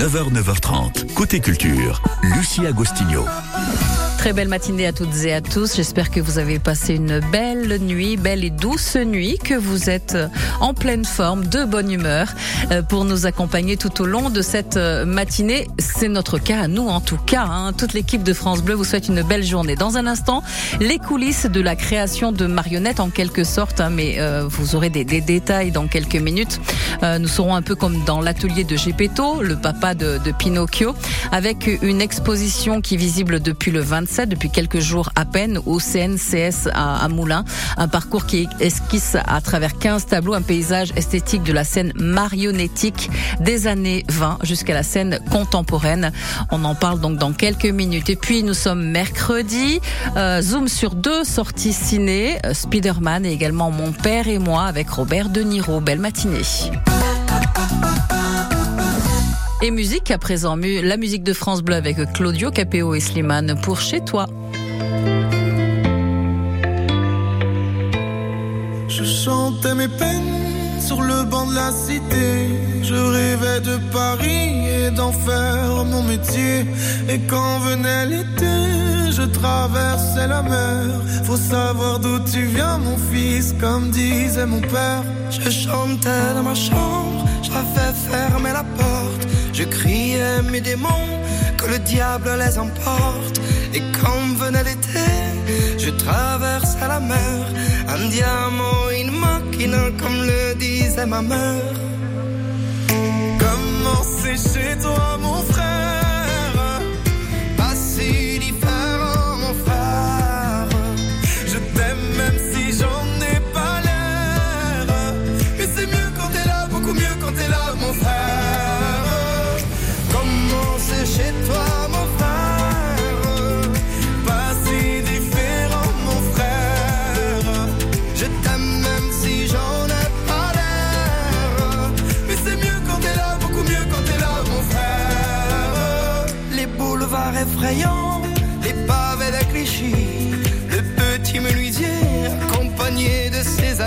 9h, 9h30. Côté culture, Lucie Agostinho. Très belle matinée à toutes et à tous. J'espère que vous avez passé une belle nuit, belle et douce nuit, que vous êtes en pleine forme, de bonne humeur euh, pour nous accompagner tout au long de cette euh, matinée. C'est notre cas, nous en tout cas. Hein. Toute l'équipe de France Bleu vous souhaite une belle journée. Dans un instant, les coulisses de la création de marionnettes en quelque sorte, hein, mais euh, vous aurez des, des, détails dans quelques minutes. nous serons un peu comme dans l'atelier de Gepetto, le papa de, de Pinocchio, avec une exposition qui est visible depuis le 27 depuis quelques jours à peine au CNCS à, Moulins. Un parcours qui esquisse à travers 15 tableaux un paysage esthétique de la scène marionnettique des années 20 jusqu'à la scène contemporaine. On en parle donc dans quelques minutes. Et puis nous sommes mercredi. Euh, zoom sur deux sorties ciné. Euh, Spider-Man et également Mon père et moi avec Robert De Niro. Belle matinée. Et musique à présent, la musique de France Bleu avec Claudio Capéo et Slimane pour Chez toi. Je chantais mes peines sur le banc de la cité. Je rêvais de Paris et d'en faire mon métier. Et quand venait l'été, je traversais la mer. Faut savoir d'où tu viens, mon fils, comme disait mon père. Je chantais dans ma chambre, j'avais fermé la porte. Je criais mes démons, que le diable les emporte. Et quand venait l'été, je traversais la mer, un diamant, une machine, comme le disait ma mère. Comment c'est chez toi, mon frère?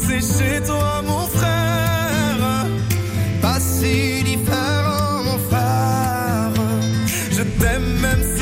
c'est chez toi, mon frère? Pas si différent, mon frère. Je t'aime même si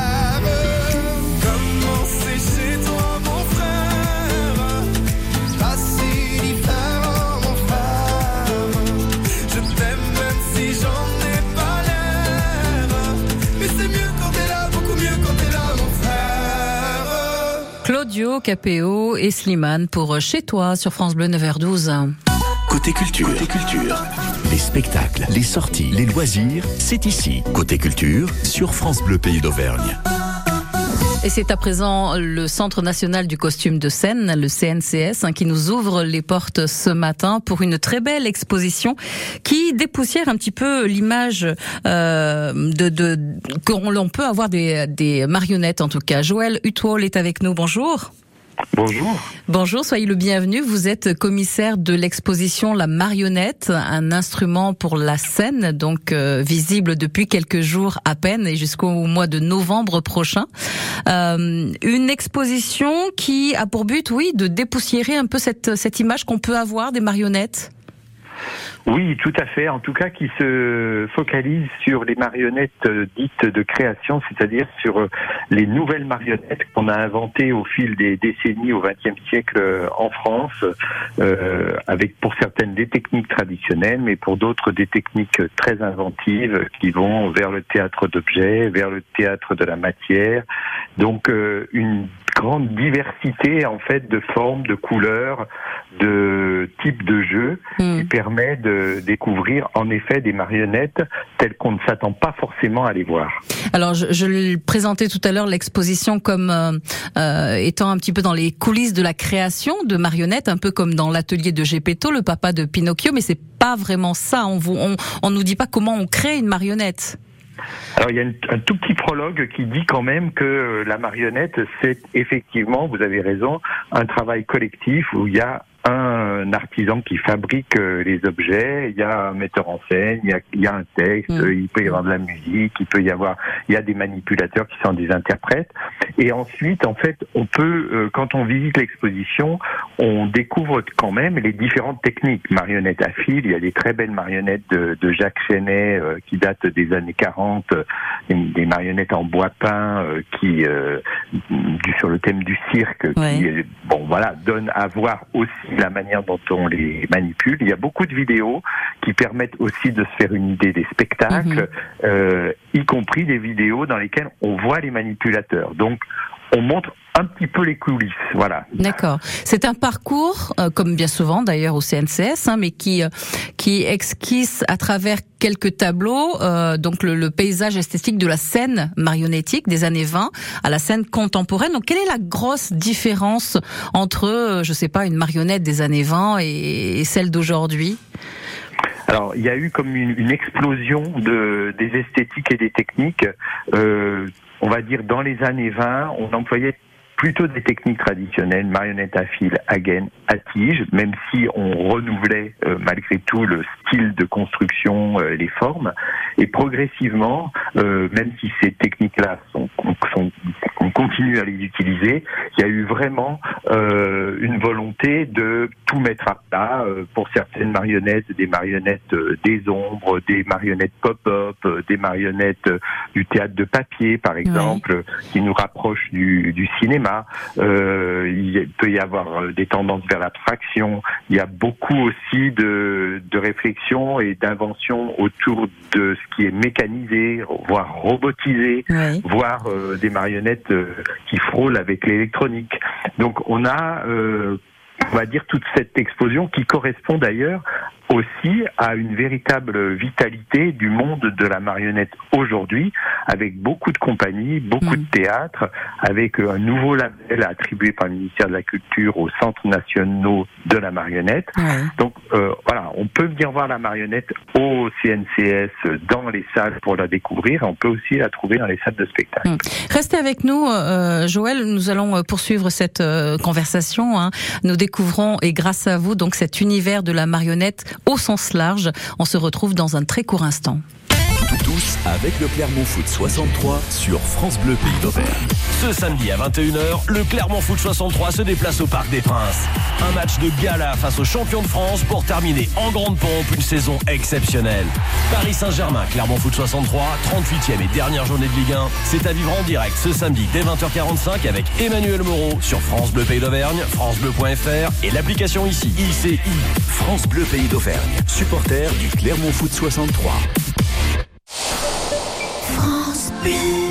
Claudio Capéo et Slimane pour Chez toi sur France Bleu 9h12. Côté culture. Côté culture. Les spectacles, les sorties, les loisirs, c'est ici. Côté culture sur France Bleu Pays d'Auvergne. Et c'est à présent le Centre national du costume de scène, le CNCS, hein, qui nous ouvre les portes ce matin pour une très belle exposition qui dépoussière un petit peu l'image euh, de, de qu'on peut avoir des, des marionnettes en tout cas. Joël Utwall est avec nous. Bonjour. Bonjour. Bonjour, soyez le bienvenu. Vous êtes commissaire de l'exposition La Marionnette, un instrument pour la scène, donc euh, visible depuis quelques jours à peine et jusqu'au mois de novembre prochain. Euh, une exposition qui a pour but, oui, de dépoussiérer un peu cette, cette image qu'on peut avoir des marionnettes. Oui, tout à fait. En tout cas, qui se focalise sur les marionnettes euh, dites de création, c'est-à-dire sur euh, les nouvelles marionnettes qu'on a inventées au fil des décennies au XXe siècle euh, en France, euh, avec pour certaines des techniques traditionnelles, mais pour d'autres des techniques très inventives qui vont vers le théâtre d'objets, vers le théâtre de la matière. Donc euh, une grande diversité en fait de formes, de couleurs, de types de jeux Hmm. qui permet de découvrir en effet des marionnettes telles qu'on ne s'attend pas forcément à les voir. Alors, je, je le présentais tout à l'heure l'exposition comme euh, euh, étant un petit peu dans les coulisses de la création de marionnettes, un peu comme dans l'atelier de Gepetto, le papa de Pinocchio, mais c'est pas vraiment ça. On vous, on, on nous dit pas comment on crée une marionnette. Alors il y a un tout petit prologue qui dit quand même que euh, la marionnette, c'est effectivement, vous avez raison, un travail collectif où il y a un artisan qui fabrique euh, les objets, il y a un metteur en scène, il y a, il y a un texte, Mm. il peut y avoir de la musique, il peut y avoir, il y a des manipulateurs qui sont des interprètes. Et ensuite, en fait, on peut, euh, quand on visite l'exposition, on découvre quand même les différentes techniques. Marionnettes à fil, il y a des très belles marionnettes de, de Jacques Chenet euh, qui datent des années 40, euh, des, des marionnettes en bois peint euh, qui, euh, du, sur le thème du cirque, Ouais. qui, bon voilà, donnent à voir aussi la manière dont on les manipule. Il y a beaucoup de vidéos qui permettent aussi de se faire une idée des spectacles, euh, y compris des vidéos dans lesquelles on voit les manipulateurs. Donc on montre un petit peu les coulisses, voilà. D'accord. C'est un parcours, euh, comme bien souvent d'ailleurs au CNCS, hein, mais qui euh, qui esquisse à travers quelques tableaux, euh, donc le, le paysage esthétique de la scène marionnettique des années 20 à la scène contemporaine. Donc, quelle est la grosse différence entre, euh, je sais pas, une marionnette des années 20 et, et celle d'aujourd'hui? Alors, il y a eu comme une, une explosion de, des esthétiques et des techniques. Euh, on va dire dans les années 20, on employait plutôt des techniques traditionnelles, marionnettes à fil, à gaine, à tige, même si on renouvelait euh, malgré tout le style de construction, euh, les formes. Et progressivement, euh, même si ces techniques-là sont, sont, on continue à les utiliser, il y a eu vraiment une volonté de tout mettre à plat pour certaines marionnettes, des marionnettes des ombres, des marionnettes pop-up, des marionnettes du théâtre de papier, par exemple, qui nous rapprochent du, du cinéma. Euh, il peut y avoir euh, des tendances vers l'abstraction. Il y a beaucoup aussi de, de réflexion et d'invention autour de ce qui est mécanisé, voire robotisé Oui. voire euh, des marionnettes euh, qui frôlent avec l'électronique. Donc on a, on va dire, toute cette explosion qui correspond d'ailleurs aussi à une véritable vitalité du monde de la marionnette aujourd'hui, avec beaucoup de compagnies, beaucoup de théâtres, avec un nouveau label attribué par le ministère de la Culture aux centres nationaux de la marionnette. Donc euh, voilà, on peut venir voir la marionnette au CNCS dans les salles pour la découvrir. On peut aussi la trouver dans les salles de spectacle. Restez avec nous, euh, Joël. Nous allons euh, poursuivre cette euh, conversation. hein. Nous découvrons, et grâce à vous, donc cet univers de la marionnette au sens large. On se retrouve dans un très court instant. Tous avec le Clermont Foot 63 sur France Bleu Pays d'Auvergne. Ce samedi à 21h, le Clermont Foot 63 se déplace au Parc des Princes. Un match de gala face aux champions de France pour terminer en grande pompe une saison exceptionnelle. Paris Saint-Germain, Clermont Foot 63, 38e et dernière journée de Ligue 1. C'est à vivre en direct ce samedi dès 20h45 avec Emmanuel Moreau sur France Bleu Pays d'Auvergne, francebleu.fr et l'application ici, ICI. France Bleu Pays d'Auvergne, supporter du Clermont Foot 63. Beep.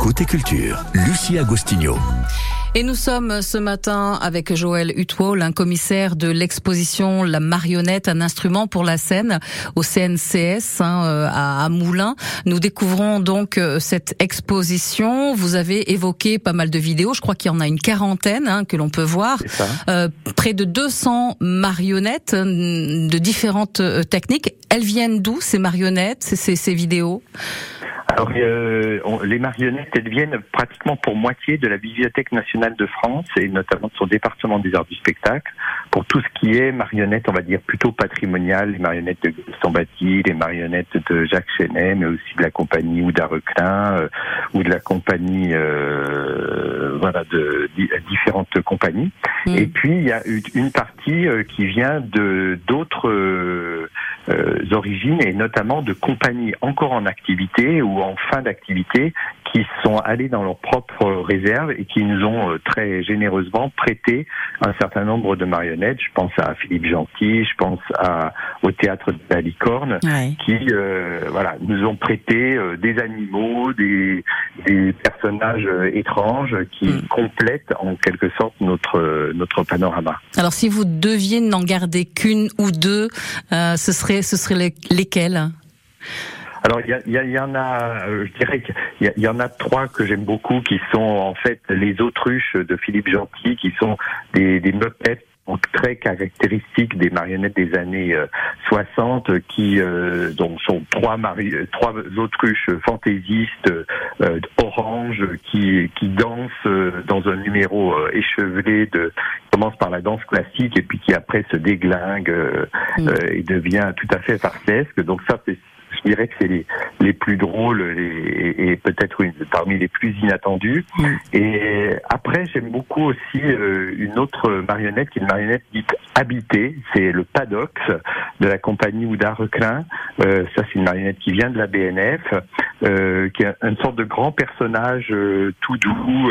Côté culture, Lucie Agostinho. Et nous sommes ce matin avec Joël Hutwol, un commissaire de l'exposition La marionnette, un instrument pour la scène au CNCS hein, euh, à, Moulins. Nous découvrons donc euh, cette exposition. Vous avez évoqué pas mal de vidéos, je crois qu'il y en a une quarantaine hein, que l'on peut voir. Euh, près de 200 marionnettes de différentes techniques. Elles viennent d'où ces marionnettes, ces vidéos? Alors, euh, on- les marionnettes, elles viennent pratiquement pour moitié de la Bibliothèque nationale de France et notamment de son département des arts du spectacle. Pour tout ce qui est marionnettes, on va dire plutôt patrimoniales, les marionnettes de Batti, les marionnettes de Jacques Chenet, mais aussi de la compagnie Ouda Reclin euh, ou de la compagnie, euh, voilà, de di- différentes compagnies. Mm. Et puis il y a une- partie euh, qui vient de d'autres euh, origines et notamment de compagnies encore en activité ou en fin d'activité qui sont allées dans leurs propres réserves et qui nous ont euh, très généreusement prêté un certain nombre de marionnettes. Je pense à Philippe Gentil, je pense à, au théâtre de la Licorne ouais. qui euh, voilà nous ont prêté euh, des animaux, des, des personnages étranges qui Mm. complètent en quelque sorte notre notre panorama. Alors si vous deviez n'en garder qu'une ou deux, euh, ce serait ce serait les- lesquelles? Alors, il y, y, y en a, euh, je dirais qu'il y, y en a trois que j'aime beaucoup, qui sont en fait les autruches de Philippe Gentil, qui sont des, des Muppets donc très caractéristiques des marionnettes des années euh, 60, qui euh, donc sont trois, mari- euh, trois autruches fantaisistes euh, orange qui, qui dansent euh, dans un numéro euh, échevelé de qui commence par la danse classique et puis qui après se déglingue euh, Mm. euh, et devient tout à fait farcesque. Donc ça, c'est je dirais que c'est les, les plus drôles les- et, peut-être parmi les plus inattendus. Et après, j'aime beaucoup aussi euh, une autre marionnette qui est une marionnette dite habitée. C'est le Padox de la compagnie Ouda Reclin. Euh, ça, c'est une marionnette qui vient de la BNF, euh, qui est une sorte de grand personnage tout doux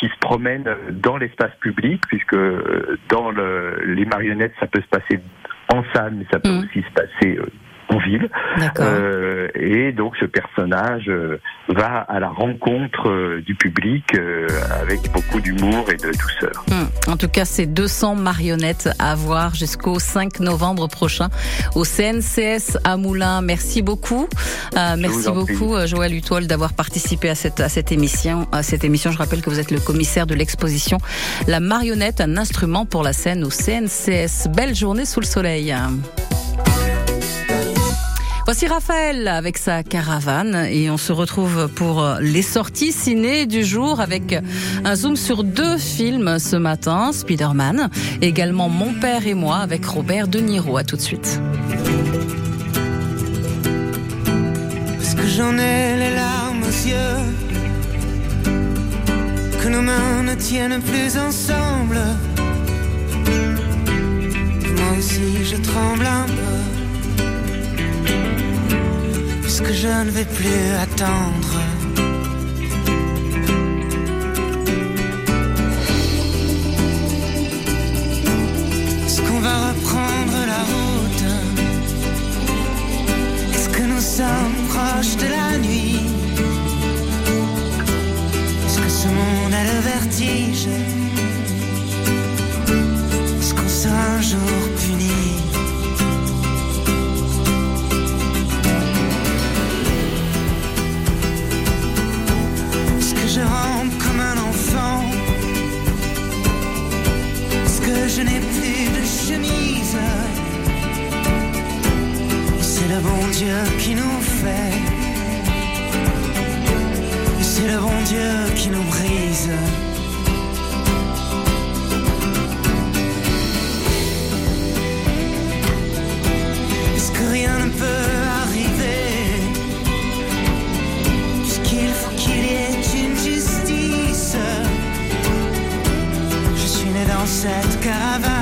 qui se promène dans l'espace public, puisque dans le, les marionnettes, ça peut se passer en salle, mais ça peut Mm. aussi se passer en ville. Euh, et donc ce personnage euh, va à la rencontre euh, du public euh, avec beaucoup d'humour et de douceur. Hmm. En tout cas, c'est 200 marionnettes à voir jusqu'au 5 novembre prochain au CNCS à Moulins. Merci beaucoup. Euh, merci beaucoup, Joël Utol, d'avoir participé à cette, à cette émission. À cette émission, je rappelle que vous êtes le commissaire de l'exposition La marionnette, un instrument pour la scène au CNCS. Belle journée sous le soleil. Voici Raphaël avec sa caravane et on se retrouve pour les sorties ciné du jour avec un zoom sur deux films ce matin, Spider-Man, également Mon père et moi avec Robert De Niro. À tout de suite. Parce que j'en ai les larmes aux yeux Que nos mains ne tiennent plus ensemble Moi aussi je tremble un peu Puisque je ne vais plus attendre. Est-ce qu'on va reprendre la route? Est-ce que nous sommes proches de la nuit? Est-ce que ce monde a le vertige? Est-ce qu'on sera un jour Dieu qui nous fait. C'est le bon Dieu qui nous brise. Est-ce que rien ne peut arriver? Puisqu'il faut qu'il y ait une justice. Je suis né dans cette caravane.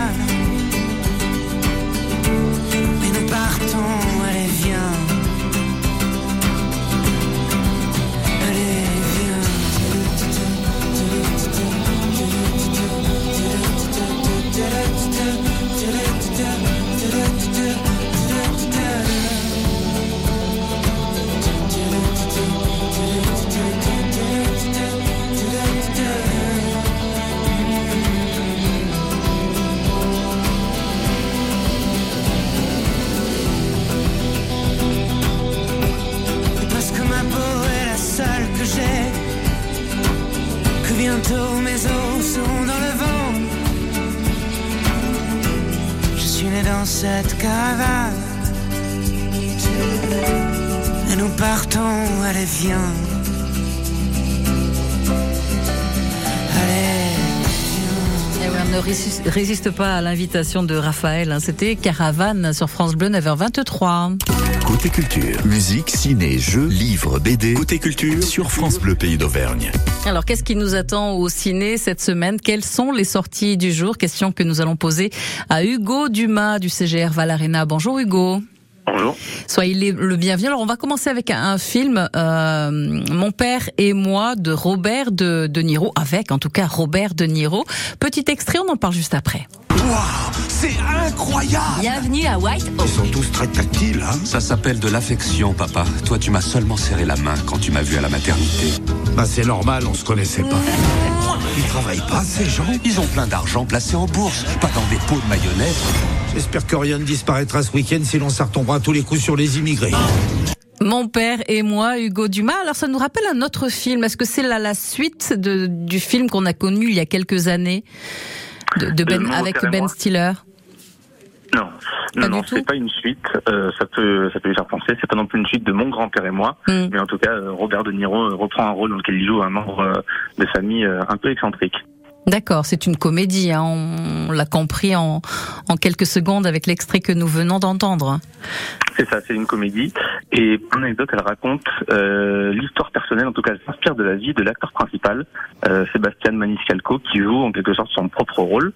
Et nous partons, allez viens. Allez. Eh ne résiste, résiste pas à l'invitation de Raphaël. hein. C'était Caravane sur France Bleu 9h23. Côté culture, musique, ciné, jeux, livres, BD. Côté culture sur France Bleu Pays d'Auvergne. Alors, qu'est-ce qui nous attend au ciné cette semaine? Quelles sont les sorties du jour? Question que nous allons poser à Hugo Dumas du CGR Valarena. Bonjour Hugo. Bonjour. Soyez le bienvenu. Alors, on va commencer avec un, un film, euh, Mon père et moi, de Robert de, de Niro, avec en tout cas Robert de Niro. Petit extrait, on en parle juste après. C'est incroyable Bienvenue à White Ils sont tous très tactiles, hein Ça s'appelle de l'affection, papa. Toi, tu m'as seulement serré la main quand tu m'as vu à la maternité. Bah c'est normal, on se connaissait pas. Ils travaillent pas, ces gens Ils ont plein d'argent placé en bourse, pas dans des pots de mayonnaise. J'espère que rien ne disparaîtra ce week-end, sinon ça retombera tous les coups sur les immigrés. Mon père et moi, Hugo Dumas. Alors, ça nous rappelle un autre film. Est-ce que c'est la, la suite de, du film qu'on a connu il y a quelques années de, de Ben, avec Ben moi Stiller? Non, non, non, c'est pas une suite. euh, ça peut, ça peut lui faire penser. C'est pas non plus une suite de Mon grand-père et moi, Hmm. mais en tout cas, euh, Robert De Niro euh, reprend un rôle dans lequel il joue un membre euh, de famille un peu excentrique. D'accord, c'est une comédie. hein. On, l'a compris en, en quelques secondes avec l'extrait que nous venons d'entendre. C'est ça, c'est une comédie. Et pour l'anecdote, elle raconte euh, l'histoire personnelle, en tout cas, elle s'inspire de la vie de l'acteur principal, euh, Sébastien Maniscalco, qui joue en quelque sorte son propre rôle.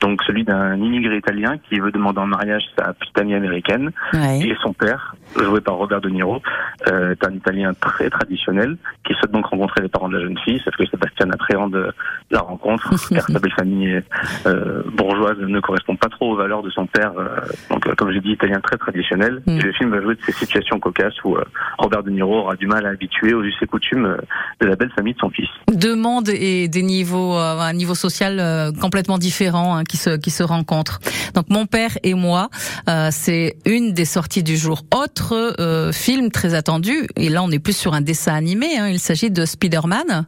Donc celui d'un immigré italien qui veut demander en mariage sa petite amie américaine. Ouais. Et son père, joué par Robert De Niro, euh, est un Italien très traditionnel qui souhaite donc rencontrer les parents de la jeune fille, sauf que Sébastien appréhende la rencontre car sa belle famille euh, bourgeoise ne correspond pas trop aux valeurs de son père. euh, donc euh, comme j'ai dit, Italien très traditionnel. Mm. Et le film va jouer de ces situations cocasses où euh, Robert De Niro aura du mal à habituer aux us et coutumes euh, de la belle famille de son fils. Deux mondes et des niveaux, euh, un niveau social euh, complètement différent hein, qui se qui se rencontrent. Donc mon père et moi, euh, c'est une des sorties du jour. Autre euh, film très attendu, et là on est plus sur un dessin animé. hein, il s'agit de Spider-Man.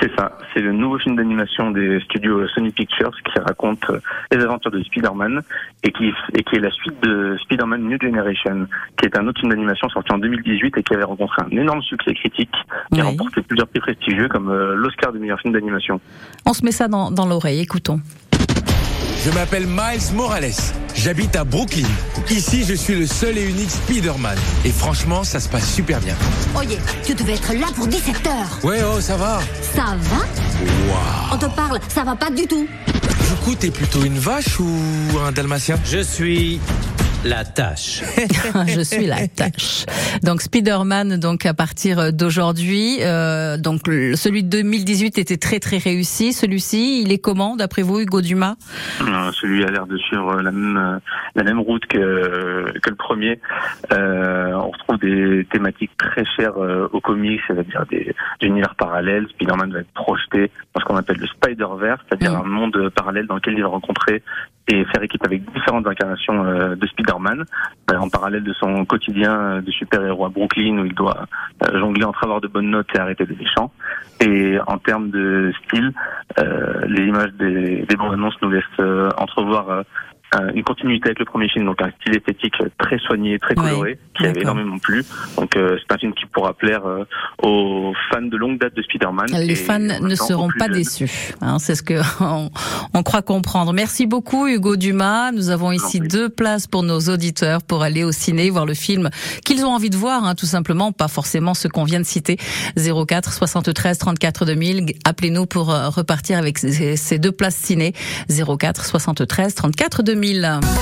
C'est ça, c'est le nouveau film d'animation des studios Sony Pictures qui raconte euh, les aventures de Spider-Man et qui, et qui est la suite de Spider-Man New Generation, qui est un autre film d'animation sorti en 2018 et qui avait rencontré un énorme succès critique, qui a Oui. remporté plusieurs prix prestigieux comme euh, l'Oscar du meilleur film d'animation. On se met ça dans, dans l'oreille. Écoutons. Je m'appelle Miles Morales. J'habite à Brooklyn. Ici, je suis le seul et unique Spider-Man. Et franchement, ça se passe super bien. Oye, tu devais être là pour 17 heures. Ouais, oh, ça va. Ça va On te parle, ça va pas du tout. Du coup, t'es plutôt une vache ou un dalmatien? Je suis la tâche. je suis la tâche. Donc Spider-Man, donc à partir d'aujourd'hui, euh, donc celui de 2018 était très très réussi. Celui-ci, il est comment d'après vous, Hugo Dumas? Euh, celui a l'air de suivre la même euh, la même route que que le premier. Euh, on retrouve des thématiques très chères euh, aux comics, c'est-à-dire des, des univers parallèles. Spider-Man va être projeté dans ce qu'on appelle le Spider-Verse, c'est-à-dire un monde parallèle dans lequel il va rencontrer et faire équipe avec différentes incarnations euh, de Spider-Man, euh, en parallèle de son quotidien euh, de super-héros à Brooklyn où il doit jongler entre avoir de bonnes notes et arrêter des méchants. Et en termes de style, les images des, des bandes annonces nous laissent entrevoir une continuité avec le premier film, donc un style esthétique très soigné, très Ouais, coloré, qui avait énormément plu. Donc euh, c'est un film qui pourra plaire euh, aux fans de longue date de Spider-Man. Les fans ne seront pas déçus. hein, c'est ce que on, on croit comprendre. Merci beaucoup Hugo Dumas. Nous avons ici deux places pour nos auditeurs pour aller au ciné voir le film qu'ils ont envie de voir, hein, tout simplement, pas forcément ce qu'on vient de citer. 04 73 34 2000. Appelez-nous pour euh, repartir avec ces, deux places ciné. 04 73 34 2000.